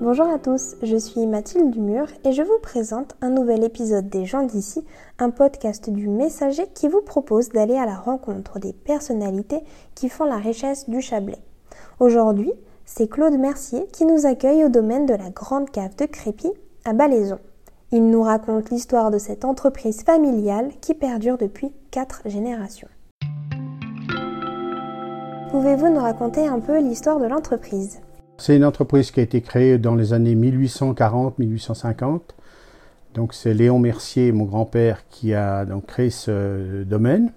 Bonjour à tous, je suis Mathilde Dumur et je vous présente un nouvel épisode des gens d'ici, un podcast du messager qui vous propose d'aller à la rencontre des personnalités qui font la richesse du Chablais. Aujourd'hui, c'est Claude Mercier qui nous accueille au domaine de la grande cave de Crépy à Balaison. Il nous raconte l'histoire de cette entreprise familiale qui perdure depuis quatre générations. Pouvez-vous nous raconter un peu l'histoire de l'entreprise? C'est une entreprise qui a été créée dans les années 1840-1850. Donc c'est Léon Mercier, mon grand-père, qui a donc créé ce domaine.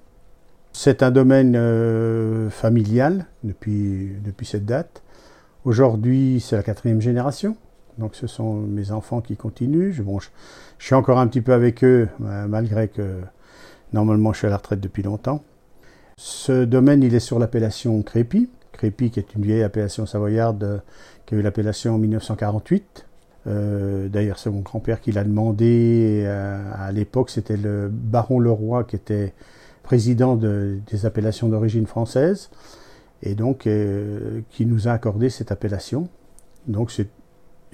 C'est un domaine euh, familial depuis, cette date. Aujourd'hui, c'est la quatrième génération. Donc ce sont mes enfants qui continuent. Je, suis encore un petit peu avec eux, euh, malgré que normalement je suis à la retraite depuis longtemps. Ce domaine, il est sur l'appellation Crépy. Crépy, qui est une vieille appellation savoyarde euh, qui a eu l'appellation en 1948. Euh, D'ailleurs, c'est mon grand-père qui l'a demandé. Euh, à l'époque, c'était le baron Leroy qui était président de, des appellations d'origine française et donc qui nous a accordé cette appellation. Donc, c'est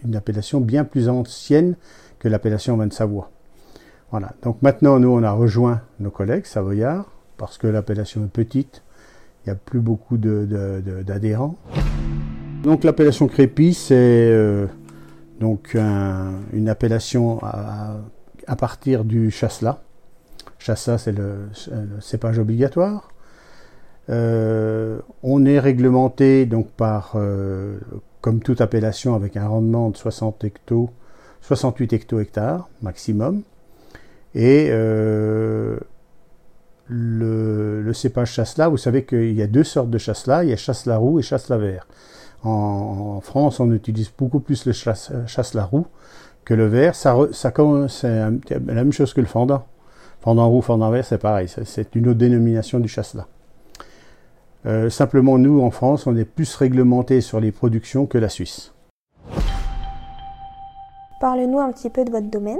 une appellation bien plus ancienne que l'appellation Vin de Savoie. Voilà. Donc maintenant, nous, on a rejoint nos collègues savoyards parce que l'appellation est petite. Il n'y a plus beaucoup d'adhérents. Donc l'appellation Crépy, c'est euh, donc un, une appellation à, partir du chasselas. Chasselas, c'est le, cépage obligatoire. Euh, on est réglementé donc par euh, comme toute appellation, avec un rendement de 60 hecto, 68 hecto-hectares maximum. Et le, le, cépage chasselas, vous savez qu'il y a deux sortes de chasselas, il y a chasselas roux et chasselas vert. En, en, France, on utilise beaucoup plus le chasselas roux que le vert. Ça, ça c'est la même chose que le fendant. Fendant roux, fendant vert, c'est pareil. C'est une autre dénomination du chasselas. Euh, simplement, nous, en France, on est plus réglementé sur les productions que la Suisse. Parlez-nous un petit peu de votre domaine.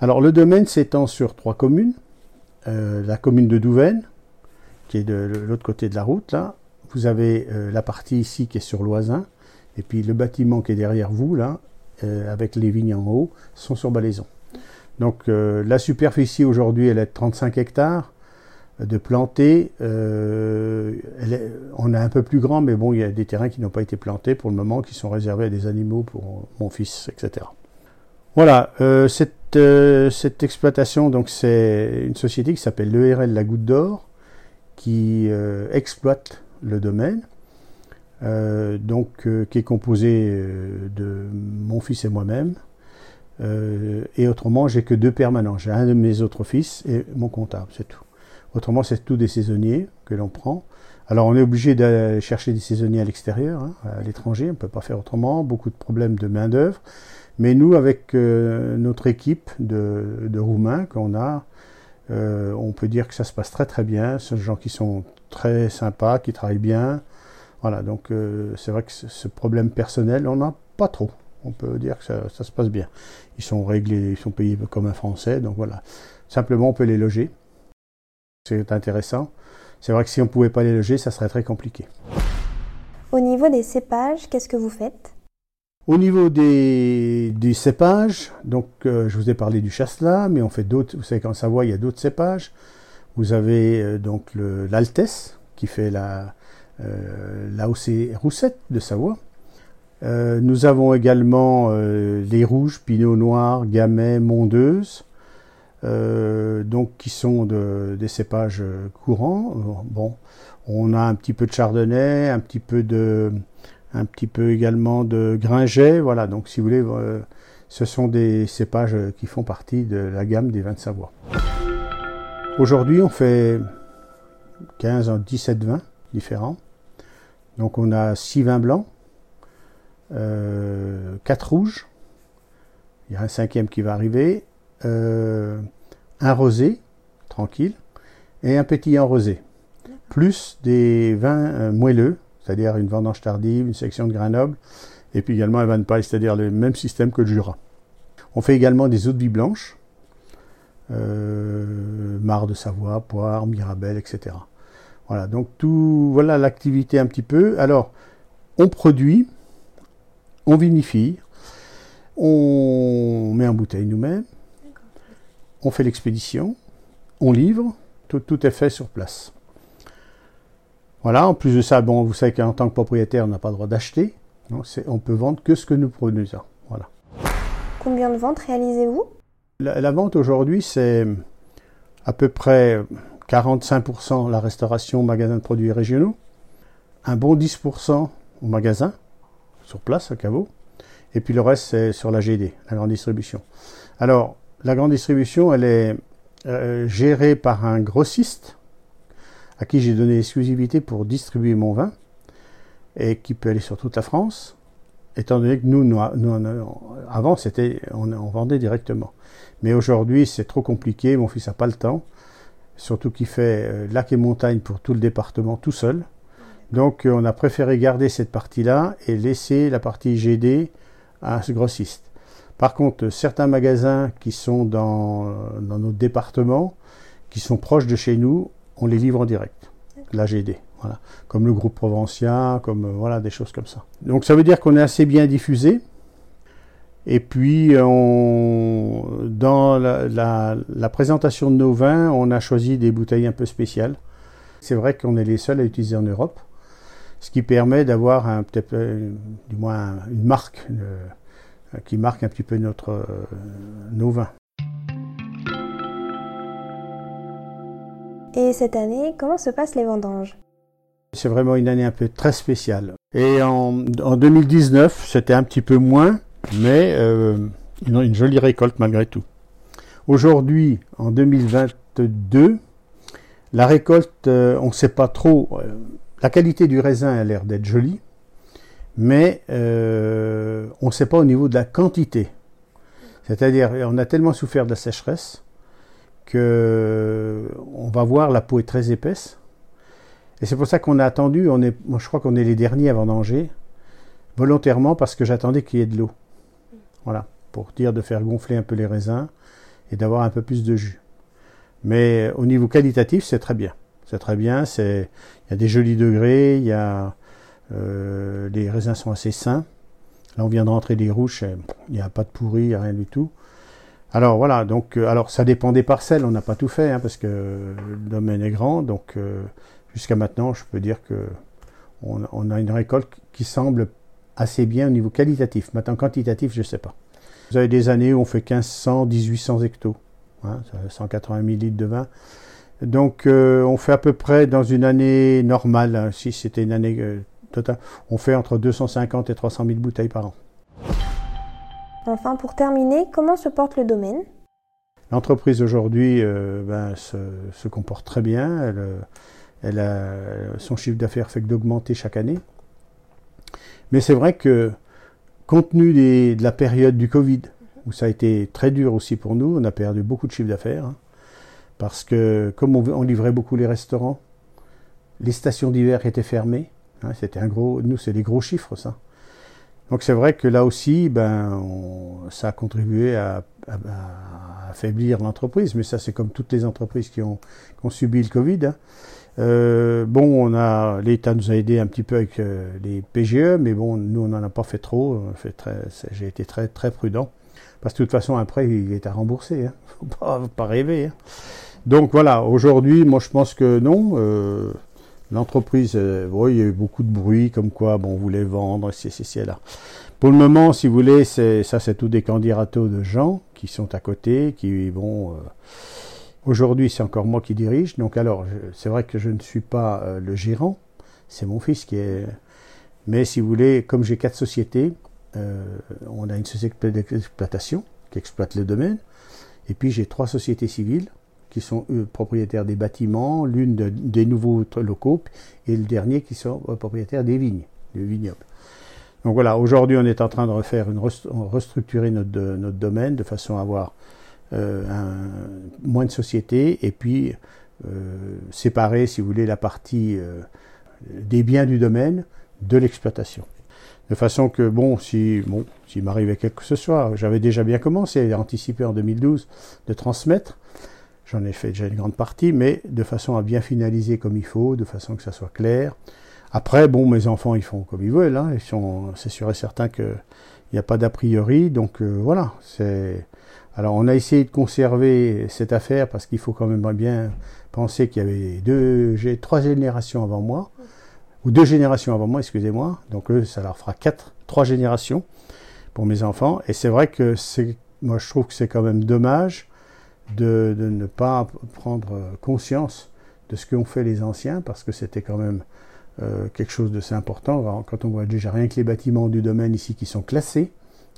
Alors, le domaine s'étend sur trois communes. Euh, la commune de Douvaine, qui est de l'autre côté de la route, là. Vous avez euh, la partie ici qui est sur Loisin. Et puis le bâtiment qui est derrière vous, là, euh, avec les vignes en haut, sont sur Balaison. Donc, la superficie aujourd'hui, elle est de 35 hectares de planter. Est, on a un peu plus grand, mais bon, il y a des terrains qui n'ont pas été plantés pour le moment, qui sont réservés à des animaux pour mon fils, etc. Voilà, euh, cette, euh, cette exploitation, donc c'est une société qui s'appelle l'ERL La Goutte d'Or, qui euh, exploite le domaine, donc qui est composé de mon fils et moi-même. et autrement, j'ai que deux permanents. J'ai un de mes autres fils et mon comptable, c'est tout. Autrement, c'est tout des saisonniers que l'on prend. Alors, on est obligé d'aller chercher des saisonniers à l'extérieur, hein, à l'étranger. On ne peut pas faire autrement. Beaucoup de problèmes de main-d'œuvre. Mais nous, avec euh, notre équipe de, Roumains qu'on a, euh, on peut dire que ça se passe très très bien. Ce sont des gens qui sont très sympas, qui travaillent bien. Voilà, donc euh, c'est vrai que ce problème personnel, on n'a pas trop. On peut dire que ça, ça se passe bien. Ils sont réglés, ils sont payés comme un Français, donc voilà. Simplement, on peut les loger. C'est intéressant. C'est vrai que si on ne pouvait pas les loger, ça serait très compliqué. Au niveau des cépages, qu'est-ce que vous faites? Au niveau des, des cépages, donc euh, je vous ai parlé du chasselas, mais on fait d'autres. Vous savez qu'en Savoie, il y a d'autres cépages. Vous avez euh, donc l'Altesse, qui fait la euh, l'AOC Roussette de Savoie. Euh, nous avons également les rouges, Pinot Noir, Gamay, Mondeuse. Euh, donc qui sont de, des cépages courants. Bon, on a un petit peu de chardonnay, un petit peu de, un petit peu également de gringet. Voilà, donc si vous voulez, euh, ce sont des cépages qui font partie de la gamme des vins de Savoie. Aujourd'hui, on fait 15 à 17 vins différents. Donc on a 6 vins blancs, euh, 4 rouges, il y a un cinquième qui va arriver, euh, un rosé, tranquille, et un pétillant rosé, plus des vins euh, moelleux, c'est-à-dire une vendange tardive, une section de grains nobles, et puis également un vin de paille, c'est-à-dire le même système que le Jura. On fait également des eaux de vie blanches, euh, Mar de Savoie, Poire, Mirabelle, etc. Voilà, donc tout, voilà l'activité un petit peu. Alors, on produit on vinifie, on met en bouteille nous-mêmes, on fait l'expédition, on livre, tout, tout, est fait sur place. Voilà, en plus de ça, bon, vous savez qu'en tant que propriétaire, on n'a pas le droit d'acheter. Donc on peut vendre que ce que nous produisons. Voilà. Combien de ventes réalisez-vous? La, la, vente aujourd'hui, c'est à peu près 45% la restauration magasin de produits régionaux, un bon 10% au magasin, sur place, à caveau, et puis le reste, c'est sur la GD, la grande distribution. Alors, la grande distribution, elle est euh, gérée par un grossiste à qui j'ai donné l'exclusivité pour distribuer mon vin et qui peut aller sur toute la France, étant donné que nous, avant, c'était, on, on, vendait directement. Mais aujourd'hui, c'est trop compliqué, mon fils n'a pas le temps, surtout qu'il fait euh, lac et montagne pour tout le département tout seul. Donc, euh, on a préféré garder cette partie-là et laisser la partie GD à ce grossiste. Par contre, certains magasins qui sont dans, dans notre département, qui sont proches de chez nous, on les livre en direct, la GD. Voilà. Comme le groupe Provencien, comme voilà, des choses comme ça. Donc ça veut dire qu'on est assez bien diffusé. Et puis, on, dans la, la, la, présentation de nos vins, on a choisi des bouteilles un peu spéciales. C'est vrai qu'on est les seuls à utiliser en Europe, ce qui permet d'avoir peut-être du moins une marque euh, qui marque un petit peu notre, euh, nos vins. Et cette année, comment se passent les vendanges? C'est vraiment une année un peu très spéciale. Et en, en 2019, c'était un petit peu moins, mais euh, une, une, jolie récolte malgré tout. Aujourd'hui, en 2022, la récolte, euh, on ne sait pas trop. Euh, la qualité du raisin a l'air d'être jolie, mais euh, on ne sait pas au niveau de la quantité. C'est-à-dire, on a tellement souffert de la sécheresse que on va voir la peau est très épaisse. Et c'est pour ça qu'on a attendu, on je crois qu'on est les derniers à vendanger, volontairement parce que j'attendais qu'il y ait de l'eau. Voilà, pour dire de faire gonfler un peu les raisins et d'avoir un peu plus de jus. Mais au niveau qualitatif, c'est très bien. C'est très bien, il y a des jolis degrés, il y a, euh, les raisins sont assez sains. Là, on vient de rentrer des rouges, il n'y a pas de pourri, rien du tout. Alors voilà, donc euh, alors ça dépend des parcelles, on n'a pas tout fait hein, parce que le domaine est grand, donc euh, jusqu'à maintenant, je peux dire que on, a une récolte qui semble assez bien au niveau qualitatif. Maintenant quantitatif, je ne sais pas. Vous avez des années où on fait 1500, 1800 hectos, hein, 180 000 litres de vin. Donc on fait à peu près dans une année normale, hein, si c'était une année on fait entre 250 et 300 000 bouteilles par an. Enfin, pour terminer, comment se porte le domaine? L'entreprise aujourd'hui euh, ben, se, se, comporte très bien. Elle, euh, elle a, son chiffre d'affaires fait que d'augmenter chaque année. Mais c'est vrai que, compte tenu des, de la période du Covid, où ça a été très dur aussi pour nous, on a perdu beaucoup de chiffre d'affaires. Hein, parce que, comme on, on, livrait beaucoup les restaurants, les stations d'hiver étaient fermées. Hein, C'était un gros. Nous, c'est des gros chiffres, ça. Donc c'est vrai que là aussi, ben, ça a contribué à, affaiblir l'entreprise, mais ça c'est comme toutes les entreprises qui ont, qui ont subi le Covid. Hein. Euh, bon, on a l'État nous a aidé un petit peu avec euh, les PGE, mais bon, nous on n'en a pas fait trop. J'ai été très très prudent parce que de toute façon après il est à rembourser. Hein. Faut pas, faut pas rêver. Hein. Donc voilà, aujourd'hui, moi je pense que non. Euh, L'entreprise, euh, il y a eu beaucoup de bruit, comme quoi, bon, on voulait vendre, c'est, c'est, là. Pour le moment, si vous voulez, c'est, ça, c'est tout des candidatos de gens qui sont à côté, qui vont. Euh, aujourd'hui, c'est encore moi qui dirige. Donc, alors, c'est vrai que je ne suis pas euh, le gérant, c'est mon fils qui est. Mais si vous voulez, comme j'ai quatre sociétés, on a une société d'exploitation qui exploite le domaine, et puis j'ai trois sociétés civiles qui sont propriétaires des bâtiments, l'une de, des nouveaux locaux, et le dernier qui sont euh, propriétaires des vignes, des vignobles. Donc voilà, aujourd'hui on est en train de refaire une restructurer notre, domaine de façon à avoir euh, moins de sociétés et puis euh, séparer, si vous voulez, la partie des biens du domaine de l'exploitation. De façon que, bon, si bon, s'il m'arrivait quelque chose que ce soit, j'avais déjà bien commencé à anticiper en 2012 de transmettre. J'en ai fait déjà une grande partie, mais de façon à bien finaliser comme il faut, de façon que ça soit clair, Après, bon, mes enfants, ils font comme ils veulent. Hein. Ils sont, c'est sûr et certain qu'il n'y a pas d'a priori. Donc euh, voilà. C'est. Alors, on a essayé de conserver cette affaire parce qu'il faut quand même bien penser qu'il y avait deux, j'ai trois générations avant moi, ou deux générations avant moi, excusez-moi. Donc eux, ça leur fera quatre, trois générations pour mes enfants. Et c'est vrai que c'est, moi, je trouve que c'est quand même dommage de, ne pas prendre conscience de ce qu'ont fait les anciens parce que c'était quand même euh, quelque chose de assez important. Quand on voit déjà rien que les bâtiments du domaine ici qui sont classés,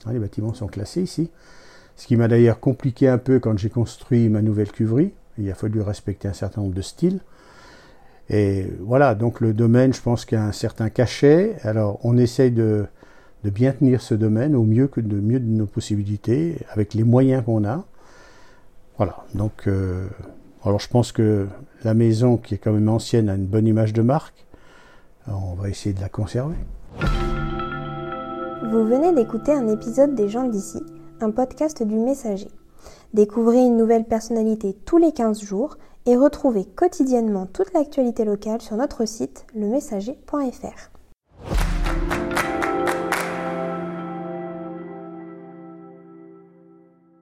hein, les bâtiments sont classés ici, ce qui m'a d'ailleurs compliqué un peu quand j'ai construit ma nouvelle cuverie. Il a fallu respecter un certain nombre de styles. Et voilà, donc le domaine, je pense qu'il a un certain cachet. Alors on essaye de, de, bien tenir ce domaine au mieux que de mieux de nos possibilités, avec les moyens qu'on a. Voilà, donc euh, alors je pense que la maison, qui est quand même ancienne, a une bonne image de marque on va essayer de la conserver. Vous venez d'écouter un épisode des gens d'ici, un podcast du messager. Découvrez une nouvelle personnalité tous les 15 jours et retrouvez quotidiennement toute l'actualité locale sur notre site lemessager.fr.